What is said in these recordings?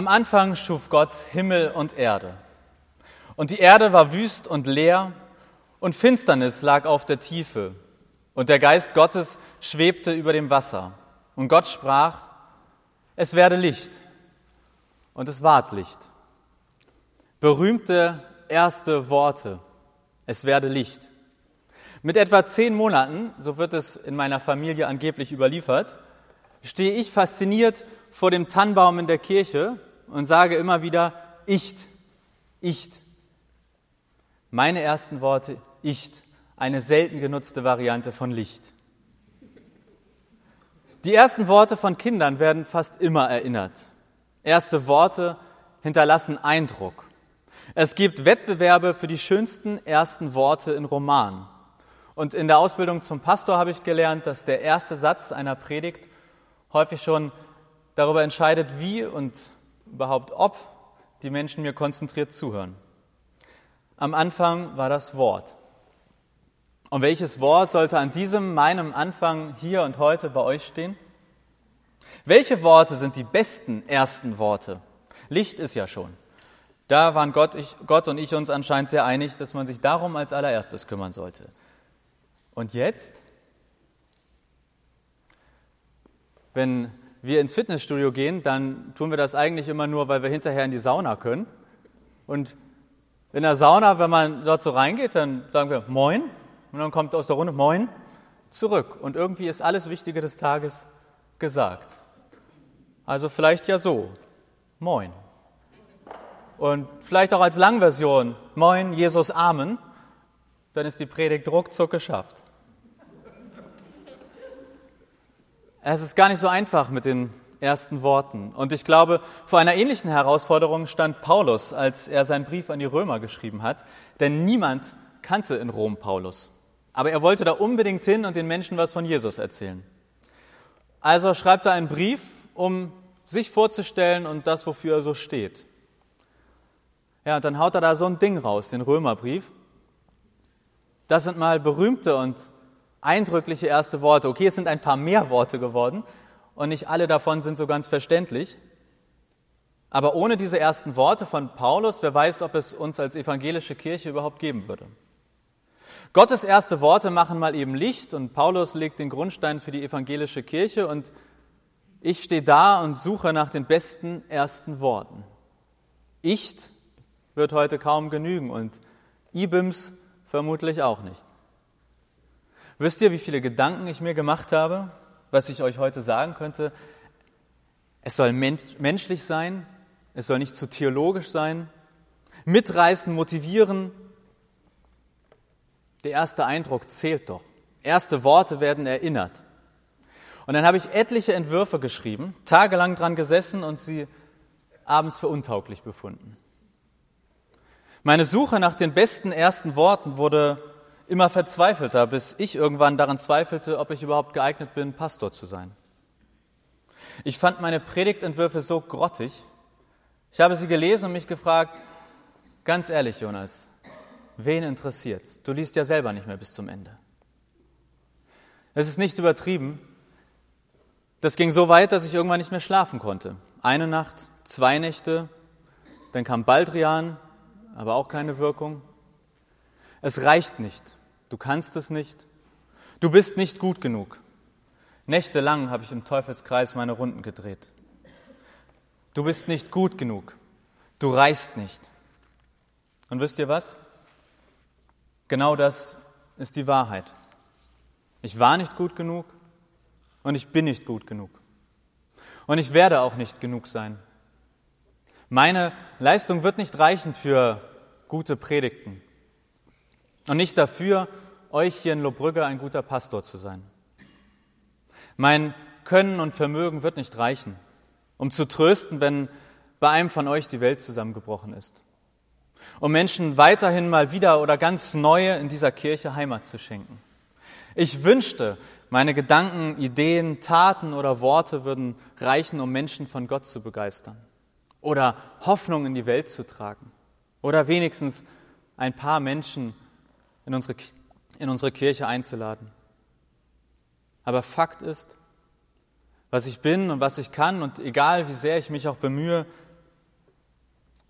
Am Anfang schuf Gott Himmel und Erde. Und die Erde war wüst und leer, und Finsternis lag auf der Tiefe, und der Geist Gottes schwebte über dem Wasser. Und Gott sprach, es werde Licht, und es ward Licht. Berühmte erste Worte, es werde Licht. Mit etwa zehn Monaten, so wird es in meiner Familie angeblich überliefert, stehe ich fasziniert vor dem Tannbaum in der Kirche und sage immer wieder, Icht, Icht. Meine ersten Worte, Icht, eine selten genutzte Variante von Licht. Die ersten Worte von Kindern werden fast immer erinnert. Erste Worte hinterlassen Eindruck. Es gibt Wettbewerbe für die schönsten ersten Worte in Romanen. Und in der Ausbildung zum Pastor habe ich gelernt, dass der erste Satz einer Predigt häufig schon darüber entscheidet, wie und überhaupt ob die Menschen mir konzentriert zuhören. Am Anfang war das Wort. Und welches Wort sollte an diesem meinem Anfang hier und heute bei euch stehen? Welche Worte sind die besten ersten Worte? Licht ist ja schon. Da waren Gott, ich, Gott und ich uns anscheinend sehr einig, dass man sich darum als allererstes kümmern sollte. Und jetzt? Wenn wir ins Fitnessstudio gehen, dann tun wir das eigentlich immer nur, weil wir hinterher in die Sauna können. Und in der Sauna, wenn man dort so reingeht, dann sagen wir Moin und dann kommt aus der Runde Moin zurück. Und irgendwie ist alles Wichtige des Tages gesagt. Also vielleicht ja so Moin. Und vielleicht auch als Langversion Moin, Jesus, Amen. Dann ist die Predigt ruckzuck geschafft. Es ist gar nicht so einfach mit den ersten Worten. Und ich glaube, vor einer ähnlichen Herausforderung stand Paulus, als er seinen Brief an die Römer geschrieben hat. Denn niemand kannte in Rom Paulus. Aber er wollte da unbedingt hin und den Menschen was von Jesus erzählen. Also schreibt er einen Brief, um sich vorzustellen und das, wofür er so steht. Ja, und dann haut er da so ein Ding raus, den Römerbrief. Das sind mal berühmte und eindrückliche erste Worte. Okay, es sind ein paar mehr Worte geworden und nicht alle davon sind so ganz verständlich. Aber ohne diese ersten Worte von Paulus, wer weiß, ob es uns als evangelische Kirche überhaupt geben würde. Gottes erste Worte machen mal eben Licht und Paulus legt den Grundstein für die evangelische Kirche und ich stehe da und suche nach den besten ersten Worten. Icht wird heute kaum genügen und Ibims vermutlich auch nicht. Wisst ihr, wie viele Gedanken ich mir gemacht habe, was ich euch heute sagen könnte? Es soll menschlich sein, es soll nicht zu theologisch sein, mitreißen, motivieren. Der erste Eindruck zählt doch. Erste Worte werden erinnert. Und dann habe ich etliche Entwürfe geschrieben, tagelang dran gesessen und sie abends für untauglich befunden. Meine Suche nach den besten ersten Worten wurde immer verzweifelter, bis ich irgendwann daran zweifelte, ob ich überhaupt geeignet bin, Pastor zu sein. Ich fand meine Predigtentwürfe so grottig. Ich habe sie gelesen und mich gefragt, ganz ehrlich, Jonas, wen interessiert's? Du liest ja selber nicht mehr bis zum Ende. Es ist nicht übertrieben. Das ging so weit, dass ich irgendwann nicht mehr schlafen konnte. Eine Nacht, zwei Nächte, dann kam Baldrian, aber auch keine Wirkung. Es reicht nicht. Du kannst es nicht. Du bist nicht gut genug. Nächtelang habe ich im Teufelskreis meine Runden gedreht. Du bist nicht gut genug. Du reißt nicht. Und wisst ihr was? Genau das ist die Wahrheit. Ich war nicht gut genug und ich bin nicht gut genug. Und ich werde auch nicht genug sein. Meine Leistung wird nicht reichen für gute Predigten, und nicht dafür, euch hier in Lobrügge ein guter Pastor zu sein. Mein Können und Vermögen wird nicht reichen, um zu trösten, wenn bei einem von euch die Welt zusammengebrochen ist. Um Menschen weiterhin mal wieder oder ganz neue in dieser Kirche Heimat zu schenken. Ich wünschte, meine Gedanken, Ideen, Taten oder Worte würden reichen, um Menschen von Gott zu begeistern oder Hoffnung in die Welt zu tragen oder wenigstens ein paar Menschen in unsere, in unsere Kirche einzuladen. Aber Fakt ist, was ich bin und was ich kann und egal wie sehr ich mich auch bemühe,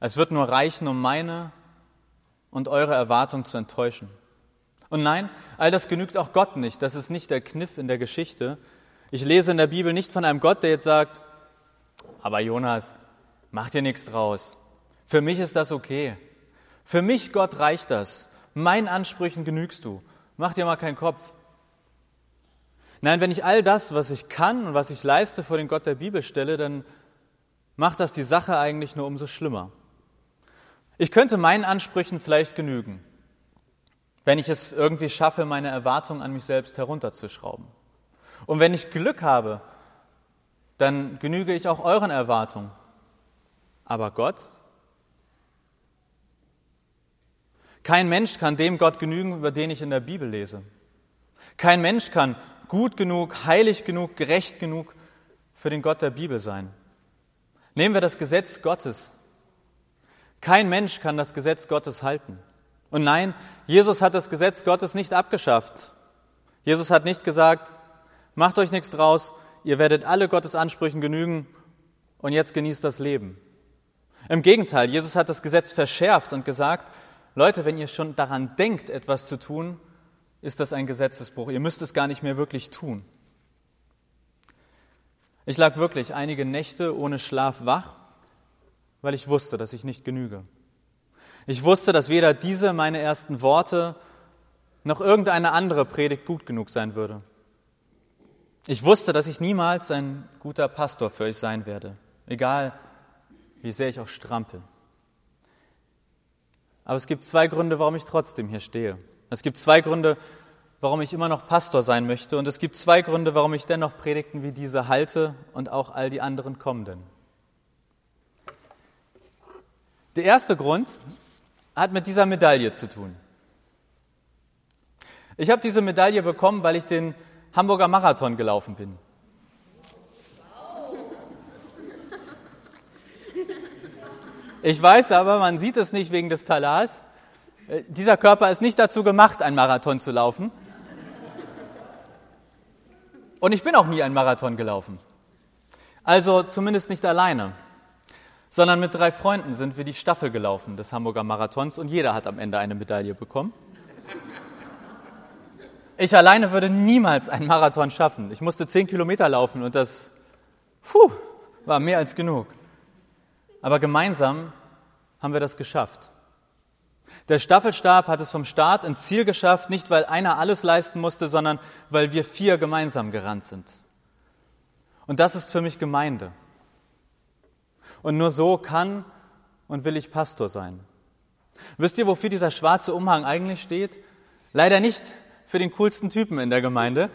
Es wird nur reichen, um meine und eure Erwartung zu enttäuschen. Und nein, all das genügt auch Gott nicht. Das ist nicht der Kniff in der Geschichte. Ich lese in der Bibel nicht von einem Gott, der jetzt sagt, aber Jonas, mach dir nichts draus. Für mich ist das okay. Für mich, Gott, reicht das. Meinen Ansprüchen genügst du. Mach dir mal keinen Kopf. Nein, wenn ich all das, was ich kann und was ich leiste, vor den Gott der Bibel stelle, dann macht das die Sache eigentlich nur umso schlimmer. Ich könnte meinen Ansprüchen vielleicht genügen, wenn ich es irgendwie schaffe, meine Erwartungen an mich selbst herunterzuschrauben. Und wenn ich Glück habe, dann genüge ich auch euren Erwartungen. Aber Gott? Kein Mensch kann dem Gott genügen, über den ich in der Bibel lese. Kein Mensch kann gut genug, heilig genug, gerecht genug für den Gott der Bibel sein. Nehmen wir das Gesetz Gottes. Kein Mensch kann das Gesetz Gottes halten. Und nein, Jesus hat das Gesetz Gottes nicht abgeschafft. Jesus hat nicht gesagt, macht euch nichts draus, ihr werdet alle Gottes Ansprüchen genügen und jetzt genießt das Leben. Im Gegenteil, Jesus hat das Gesetz verschärft und gesagt, Leute, wenn ihr schon daran denkt, etwas zu tun, ist das ein Gesetzesbruch. Ihr müsst es gar nicht mehr wirklich tun. Ich lag wirklich einige Nächte ohne Schlaf wach, weil ich wusste, dass ich nicht genüge. Ich wusste, dass weder diese meine ersten Worte noch irgendeine andere Predigt gut genug sein würde. Ich wusste, dass ich niemals ein guter Pastor für euch sein werde, egal wie sehr ich auch strampel. Aber es gibt zwei Gründe, warum ich trotzdem hier stehe. Es gibt zwei Gründe, warum ich immer noch Pastor sein möchte. Und es gibt zwei Gründe, warum ich dennoch Predigten wie diese halte und auch all die anderen kommenden. Der erste Grund hat mit dieser Medaille zu tun. Ich habe diese Medaille bekommen, weil ich den Hamburger Marathon gelaufen bin. Ich weiß aber, man sieht es nicht wegen des Talars. Äh, dieser Körper ist nicht dazu gemacht, einen Marathon zu laufen. Und ich bin auch nie einen Marathon gelaufen. Also zumindest nicht alleine, sondern mit drei Freunden sind wir die Staffel gelaufen des Hamburger Marathons und jeder hat am Ende eine Medaille bekommen. Ich alleine würde niemals einen Marathon schaffen. Ich musste zehn Kilometer laufen und das puh, war mehr als genug. Aber gemeinsam haben wir das geschafft. Der Staffelstab hat es vom Start ins Ziel geschafft, nicht weil einer alles leisten musste, sondern weil wir vier gemeinsam gerannt sind. Und das ist für mich Gemeinde. Und nur so kann und will ich Pastor sein. Wisst ihr, wofür dieser schwarze Umhang eigentlich steht? Leider nicht für den coolsten Typen in der Gemeinde,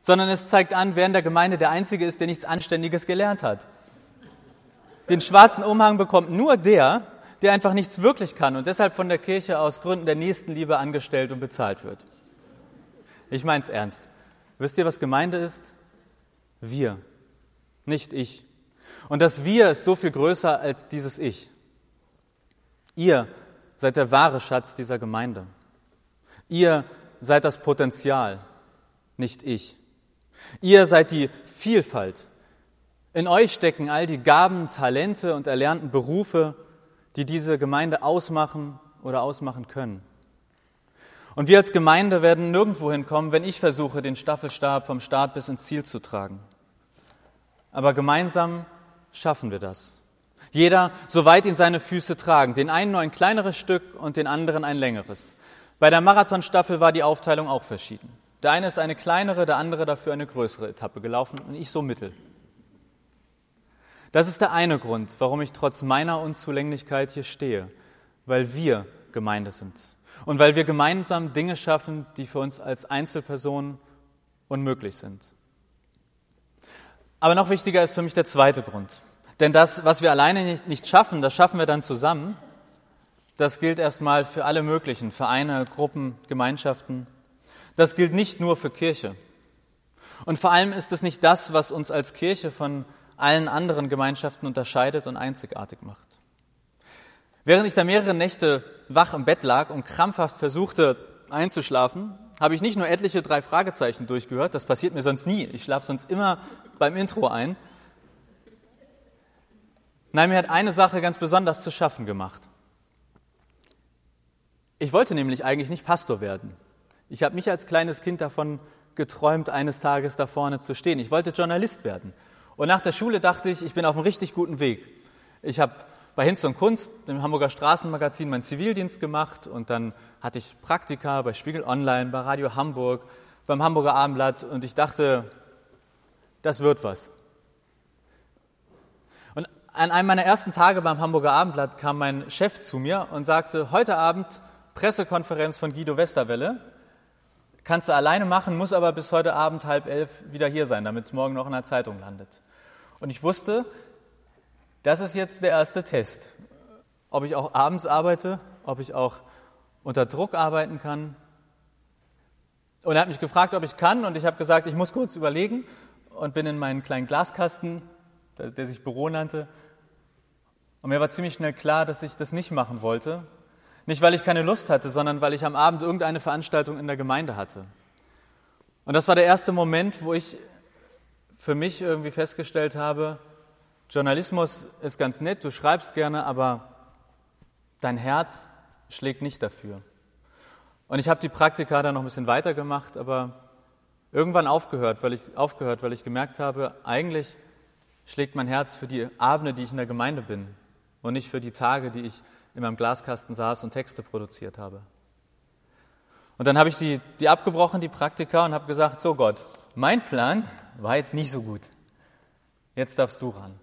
sondern es zeigt an, wer in der Gemeinde der Einzige ist, der nichts Anständiges gelernt hat. Den schwarzen Umhang bekommt nur der, der einfach nichts wirklich kann und deshalb von der Kirche aus Gründen der Nächstenliebe angestellt und bezahlt wird. Ich meine es ernst. Wisst ihr, was Gemeinde ist? Wir, nicht ich. Und das Wir ist so viel größer als dieses Ich. Ihr seid der wahre Schatz dieser Gemeinde. Ihr seid das Potenzial, nicht ich. Ihr seid die Vielfalt. In euch stecken all die Gaben, Talente und erlernten Berufe, die diese Gemeinde ausmachen oder ausmachen können. Und wir als Gemeinde werden nirgendwo hinkommen, wenn ich versuche, den Staffelstab vom Start bis ins Ziel zu tragen. Aber gemeinsam schaffen wir das. Jeder, soweit ihn seine Füße tragen, den einen nur ein kleineres Stück und den anderen ein längeres. Bei der Marathonstaffel war die Aufteilung auch verschieden. Der eine ist eine kleinere, der andere dafür eine größere Etappe gelaufen und ich so mittel. Das ist der eine Grund, warum ich trotz meiner Unzulänglichkeit hier stehe, weil wir Gemeinde sind und weil wir gemeinsam Dinge schaffen, die für uns als Einzelpersonen unmöglich sind. Aber noch wichtiger ist für mich der zweite Grund. Denn das, was wir alleine nicht, nicht schaffen, das schaffen wir dann zusammen. Das gilt erstmal für alle möglichen Vereine, Gruppen, Gemeinschaften. Das gilt nicht nur für Kirche. Und vor allem ist es nicht das, was uns als Kirche von allen anderen Gemeinschaften unterscheidet und einzigartig macht. Während ich da mehrere Nächte wach im Bett lag und krampfhaft versuchte einzuschlafen, habe ich nicht nur etliche drei Fragezeichen durchgehört, das passiert mir sonst nie, ich schlafe sonst immer beim Intro ein, Nein, mir hat eine Sache ganz besonders zu schaffen gemacht. Ich wollte nämlich eigentlich nicht Pastor werden. Ich habe mich als kleines Kind davon geträumt, eines Tages da vorne zu stehen. Ich wollte Journalist werden. Und nach der Schule dachte ich, ich bin auf einem richtig guten Weg. Ich habe bei Hinz und Kunst, dem Hamburger Straßenmagazin, meinen Zivildienst gemacht und dann hatte ich Praktika bei Spiegel Online, bei Radio Hamburg, beim Hamburger Abendblatt und ich dachte, das wird was. Und an einem meiner ersten Tage beim Hamburger Abendblatt kam mein Chef zu mir und sagte, heute Abend Pressekonferenz von Guido Westerwelle. Kannst du alleine machen, muss aber bis heute Abend halb elf wieder hier sein, damit es morgen noch in der Zeitung landet. Und ich wusste, das ist jetzt der erste Test. Ob ich auch abends arbeite, ob ich auch unter Druck arbeiten kann. Und er hat mich gefragt, ob ich kann, und ich habe gesagt, ich muss kurz überlegen und bin in meinen kleinen Glaskasten, der sich Büro nannte. Und mir war ziemlich schnell klar, dass ich das nicht machen wollte. Nicht, weil ich keine Lust hatte, sondern weil ich am Abend irgendeine Veranstaltung in der Gemeinde hatte. Und das war der erste Moment, wo ich für mich irgendwie festgestellt habe, Journalismus ist ganz nett, du schreibst gerne, aber dein Herz schlägt nicht dafür. Und ich habe die Praktika dann noch ein bisschen weitergemacht, aber irgendwann aufgehört, weil ich aufgehört, weil ich gemerkt habe, eigentlich schlägt mein Herz für die Abende, die ich in der Gemeinde bin und nicht für die Tage, die ich in meinem Glaskasten saß und Texte produziert habe. Und dann habe ich die, die abgebrochen, die Praktika, und habe gesagt, so Gott, mein Plan war jetzt nicht so gut. Jetzt darfst du ran.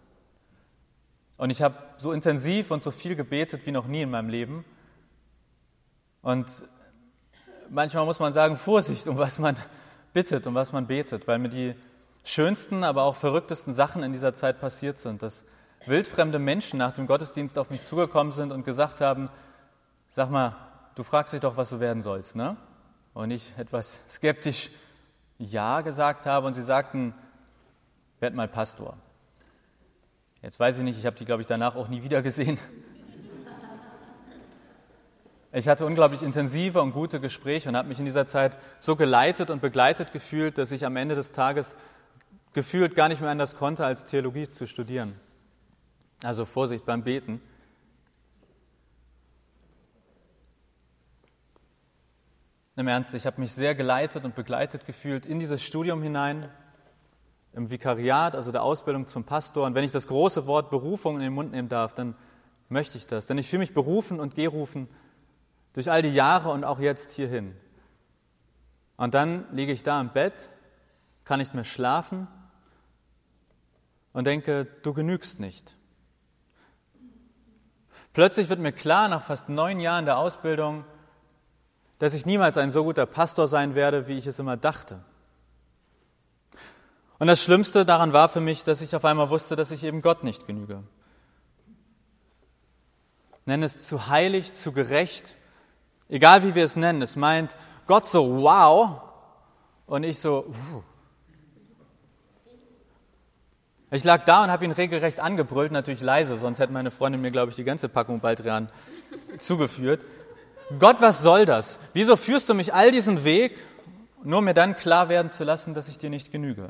Und ich habe so intensiv und so viel gebetet wie noch nie in meinem Leben. Und manchmal muss man sagen, Vorsicht, um was man bittet, um was man betet, weil mir die schönsten, aber auch verrücktesten Sachen in dieser Zeit passiert sind, dass wildfremde Menschen nach dem Gottesdienst auf mich zugekommen sind und gesagt haben, sag mal, du fragst dich doch, was du werden sollst, ne? Und ich etwas skeptisch Ja gesagt habe und sie sagten, werd mal Pastor. Jetzt weiß ich nicht, ich habe die, glaube ich, danach auch nie wieder gesehen. Ich hatte unglaublich intensive und gute Gespräche und habe mich in dieser Zeit so geleitet und begleitet gefühlt, dass ich am Ende des Tages gefühlt gar nicht mehr anders konnte, als Theologie zu studieren. Also Vorsicht beim Beten. Im Ernst, ich habe mich sehr geleitet und begleitet gefühlt in dieses Studium hinein, im Vikariat, also der Ausbildung zum Pastor. Und wenn ich das große Wort Berufung in den Mund nehmen darf, dann möchte ich das. Denn ich fühle mich berufen und gerufen durch all die Jahre und auch jetzt hierhin. Und dann liege ich da im Bett, kann nicht mehr schlafen und denke, du genügst nicht. Plötzlich wird mir klar, nach fast neun Jahren der Ausbildung, dass ich niemals ein so guter Pastor sein werde, wie ich es immer dachte. Und das Schlimmste daran war für mich, dass ich auf einmal wusste, dass ich eben Gott nicht genüge. Nenne es zu heilig, zu gerecht, egal wie wir es nennen. Es meint Gott so wow und ich so. Uh. Ich lag da und habe ihn regelrecht angebrüllt, natürlich leise, sonst hätte meine Freundin mir, glaube ich, die ganze Packung Baldrian zugeführt. Gott, was soll das? Wieso führst du mich all diesen Weg, nur mir dann klar werden zu lassen, dass ich dir nicht genüge?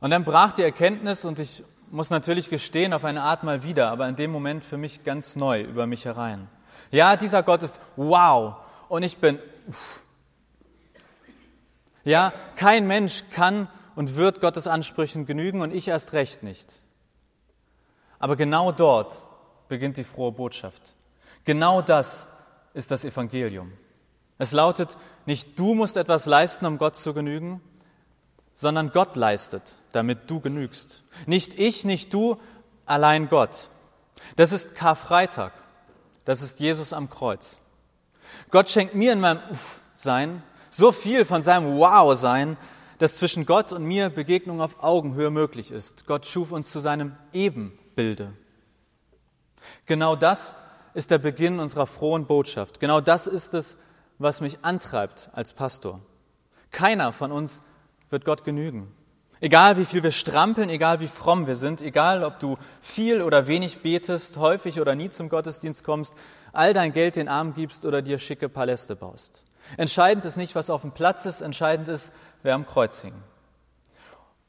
Und dann brach die Erkenntnis, und ich muss natürlich gestehen, auf eine Art mal wieder, aber in dem Moment für mich ganz neu über mich herein. Ja, dieser Gott ist wow. Und ich bin. Uff. Ja, kein Mensch kann und wird Gottes Ansprüchen genügen und ich erst recht nicht. Aber genau dort beginnt die frohe Botschaft. Genau das ist das Evangelium. Es lautet, nicht du musst etwas leisten, um Gott zu genügen, sondern Gott leistet, damit du genügst. Nicht ich, nicht du, allein Gott. Das ist Karfreitag. Das ist Jesus am Kreuz. Gott schenkt mir in meinem Uff-Sein so viel von seinem Wow-Sein, dass zwischen Gott und mir Begegnung auf Augenhöhe möglich ist. Gott schuf uns zu seinem Ebenbilde. Genau das ist der Beginn unserer frohen Botschaft. Genau das ist es, was mich antreibt als Pastor. Keiner von uns wird Gott genügen. Egal wie viel wir strampeln, egal wie fromm wir sind, egal ob du viel oder wenig betest, häufig oder nie zum Gottesdienst kommst, all dein Geld den Armen gibst oder dir schicke Paläste baust. Entscheidend ist nicht, was auf dem Platz ist, entscheidend ist, wer am Kreuz hing.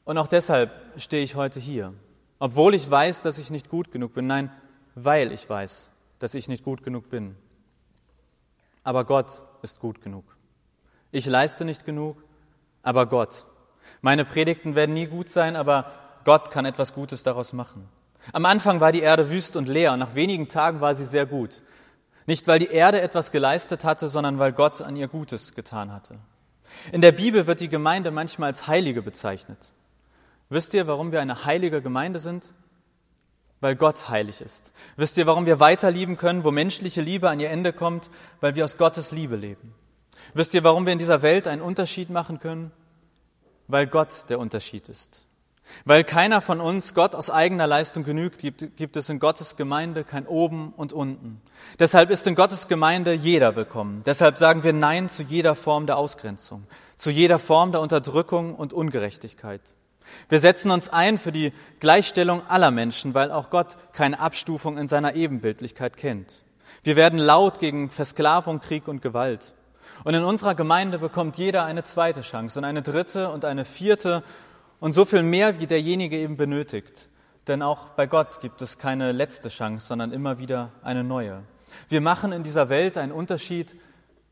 Und auch deshalb stehe ich heute hier. obwohl ich weiß, dass ich nicht gut genug bin. Nein, weil ich weiß, dass ich nicht gut genug bin. Aber Gott ist gut genug. Ich leiste nicht genug, aber Gott. Meine Predigten werden nie gut sein, aber Gott kann etwas Gutes daraus machen. Am Anfang war die Erde wüst und leer und nach wenigen Tagen war sie sehr gut. Nicht, weil die Erde etwas geleistet hatte, sondern weil Gott an ihr Gutes getan hatte. In der Bibel wird die Gemeinde manchmal als Heilige bezeichnet. Wisst ihr, warum wir eine heilige Gemeinde sind? Weil Gott heilig ist. Wisst ihr, warum wir weiter lieben können, wo menschliche Liebe an ihr Ende kommt? Weil wir aus Gottes Liebe leben. Wisst ihr, warum wir in dieser Welt einen Unterschied machen können? Weil Gott der Unterschied ist. Weil keiner von uns Gott aus eigener Leistung genügt, gibt, gibt, es in Gottes Gemeinde kein Oben und Unten. Deshalb ist in Gottes Gemeinde jeder willkommen. Deshalb sagen wir Nein zu jeder Form der Ausgrenzung, zu jeder Form der Unterdrückung und Ungerechtigkeit. Wir setzen uns ein für die Gleichstellung aller Menschen, weil auch Gott keine Abstufung in seiner Ebenbildlichkeit kennt. Wir werden laut gegen Versklavung, Krieg und Gewalt. Und in unserer Gemeinde bekommt jeder eine zweite Chance und eine dritte und eine vierte und so viel mehr, wie derjenige eben benötigt. Denn auch bei Gott gibt es keine letzte Chance, sondern immer wieder eine neue. Wir machen in dieser Welt einen Unterschied,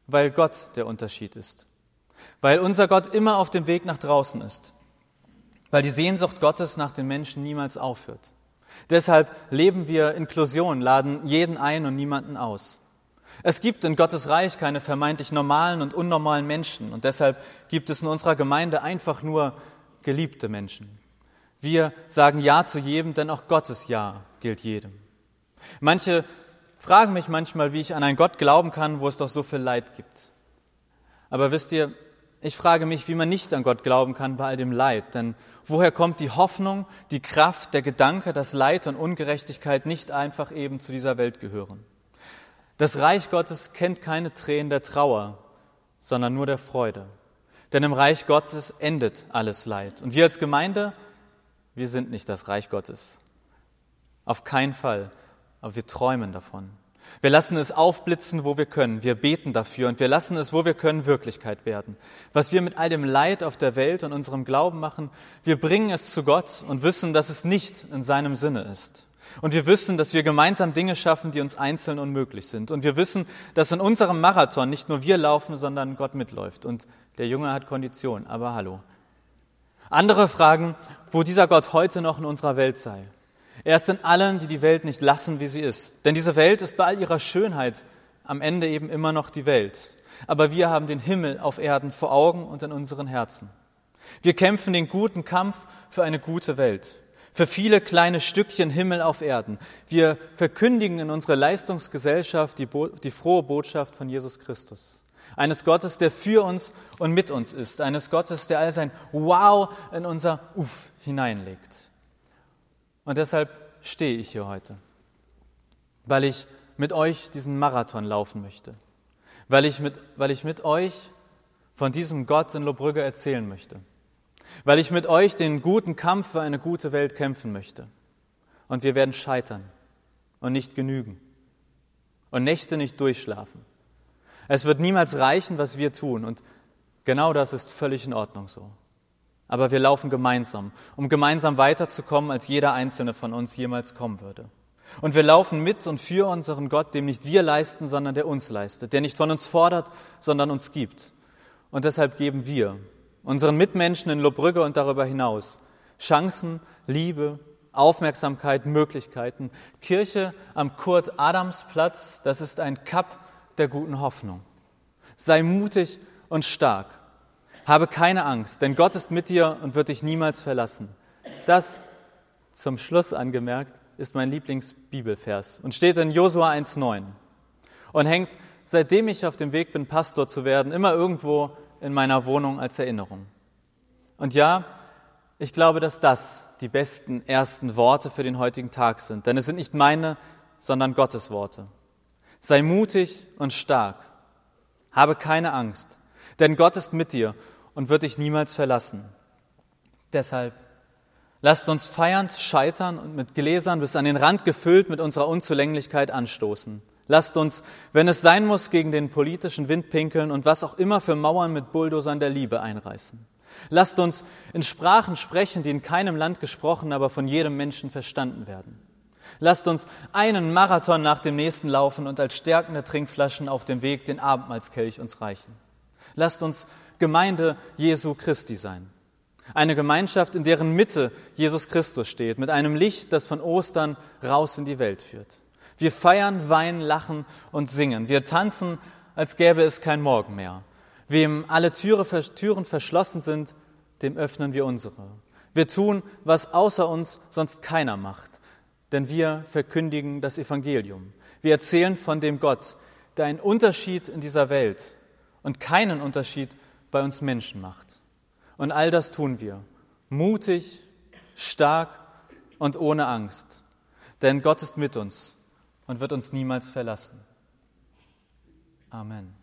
weil Gott der Unterschied ist. Weil unser Gott immer auf dem Weg nach draußen ist. Weil die Sehnsucht Gottes nach den Menschen niemals aufhört. Deshalb leben wir Inklusion, laden jeden ein und niemanden aus. Es gibt in Gottes Reich keine vermeintlich normalen und unnormalen Menschen und deshalb gibt es in unserer Gemeinde einfach nur geliebte Menschen. Wir sagen Ja zu jedem, denn auch Gottes Ja gilt jedem. Manche fragen mich manchmal, wie ich an einen Gott glauben kann, wo es doch so viel Leid gibt. Aber wisst ihr, ich frage mich, wie man nicht an Gott glauben kann bei all dem Leid. Denn woher kommt die Hoffnung, die Kraft, der Gedanke, dass Leid und Ungerechtigkeit nicht einfach eben zu dieser Welt gehören? Das Reich Gottes kennt keine Tränen der Trauer, sondern nur der Freude. Denn im Reich Gottes endet alles Leid. Und wir als Gemeinde, wir sind nicht das Reich Gottes. Auf keinen Fall. Aber wir träumen davon. Wir lassen es aufblitzen, wo wir können. Wir beten dafür und wir lassen es, wo wir können, Wirklichkeit werden. Was wir mit all dem Leid auf der Welt und unserem Glauben machen, wir bringen es zu Gott und wissen, dass es nicht in seinem Sinne ist. Und wir wissen, dass wir gemeinsam Dinge schaffen, die uns einzeln unmöglich sind. Und wir wissen, dass in unserem Marathon nicht nur wir laufen, sondern Gott mitläuft. Und der Junge hat Kondition, aber hallo. Andere fragen, wo dieser Gott heute noch in unserer Welt sei. Er ist in allen, die die Welt nicht lassen, wie sie ist. Denn diese Welt ist bei all ihrer Schönheit am Ende eben immer noch die Welt. Aber wir haben den Himmel auf Erden vor Augen und in unseren Herzen. Wir kämpfen den guten Kampf für eine gute Welt für viele kleine Stückchen Himmel auf Erden. Wir verkündigen in unserer Leistungsgesellschaft die, Bo die frohe Botschaft von Jesus Christus. Eines Gottes, der für uns und mit uns ist. Eines Gottes, der all sein Wow in unser Uff hineinlegt. Und deshalb stehe ich hier heute, weil ich mit euch diesen Marathon laufen möchte. Weil ich mit, weil ich mit euch von diesem Gott in Lobrügge erzählen möchte weil ich mit euch den guten Kampf für eine gute Welt kämpfen möchte. Und wir werden scheitern und nicht genügen und Nächte nicht durchschlafen. Es wird niemals reichen, was wir tun und genau das ist völlig in Ordnung so. Aber wir laufen gemeinsam, um gemeinsam weiterzukommen, als jeder einzelne von uns jemals kommen würde. Und wir laufen mit und für unseren Gott, dem nicht wir leisten, sondern der uns leistet, der nicht von uns fordert, sondern uns gibt. Und deshalb geben wir unseren Mitmenschen in Lobrügge und darüber hinaus. Chancen, Liebe, Aufmerksamkeit, Möglichkeiten. Kirche am Kurt-Adams-Platz, das ist ein Cup der guten Hoffnung. Sei mutig und stark. Habe keine Angst, denn Gott ist mit dir und wird dich niemals verlassen. Das zum Schluss angemerkt ist mein Lieblingsbibelvers und steht in Josua 1,9 und hängt, seitdem ich auf dem Weg bin, Pastor zu werden, immer irgendwo in meiner Wohnung als Erinnerung. Und ja, ich glaube, dass das die besten ersten Worte für den heutigen Tag sind, denn es sind nicht meine, sondern Gottes Worte. Sei mutig und stark. Habe keine Angst, denn Gott ist mit dir und wird dich niemals verlassen. Deshalb lasst uns feiernd scheitern und mit Gläsern bis an den Rand gefüllt mit unserer Unzulänglichkeit anstoßen. Lasst uns, wenn es sein muss, gegen den politischen Wind pinkeln und was auch immer für Mauern mit Bulldozern der Liebe einreißen. Lasst uns in Sprachen sprechen, die in keinem Land gesprochen, aber von jedem Menschen verstanden werden. Lasst uns einen Marathon nach dem nächsten laufen und als stärkende Trinkflaschen auf dem Weg den Abendmahlskelch uns reichen. Lasst uns Gemeinde Jesu Christi sein. Eine Gemeinschaft, in deren Mitte Jesus Christus steht, mit einem Licht, das von Ostern raus in die Welt führt. Wir feiern, weinen, lachen und singen. Wir tanzen, als gäbe es kein Morgen mehr. Wem alle Türe, Türen verschlossen sind, dem öffnen wir unsere. Wir tun, was außer uns sonst keiner macht, denn wir verkündigen das Evangelium. Wir erzählen von dem Gott, der einen Unterschied in dieser Welt und keinen Unterschied bei uns Menschen macht. Und all das tun wir, mutig, stark und ohne Angst. Denn Gott ist mit uns und wird uns niemals verlassen. Amen.